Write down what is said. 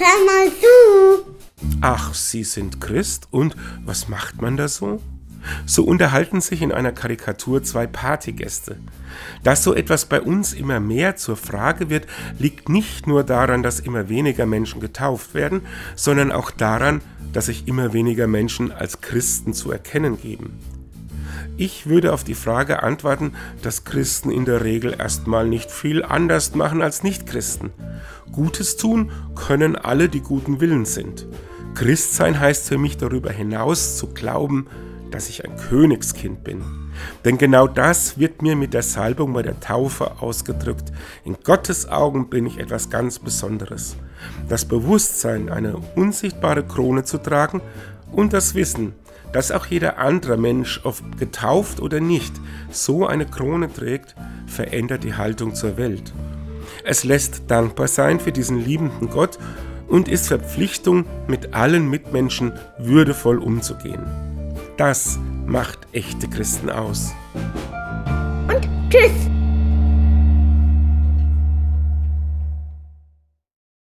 hör mal zu. Ach, Sie sind Christ? Und was macht man da so? So unterhalten sich in einer Karikatur zwei Partygäste. Dass so etwas bei uns immer mehr zur Frage wird, liegt nicht nur daran, dass immer weniger Menschen getauft werden, sondern auch daran, dass sich immer weniger Menschen als Christen zu erkennen geben. Ich würde auf die Frage antworten, dass Christen in der Regel erstmal nicht viel anders machen als Nichtchristen. Gutes tun können alle, die guten Willens sind. Christsein heißt für mich darüber hinaus zu glauben, dass ich ein Königskind bin. Denn genau das wird mir mit der Salbung bei der Taufe ausgedrückt. In Gottes Augen bin ich etwas ganz Besonderes. Das Bewusstsein, eine unsichtbare Krone zu tragen und das Wissen, dass auch jeder andere Mensch, ob getauft oder nicht, so eine Krone trägt, verändert die Haltung zur Welt. Es lässt dankbar sein für diesen liebenden Gott und ist Verpflichtung, mit allen Mitmenschen würdevoll umzugehen. Das macht echte Christen aus. Und tschüss.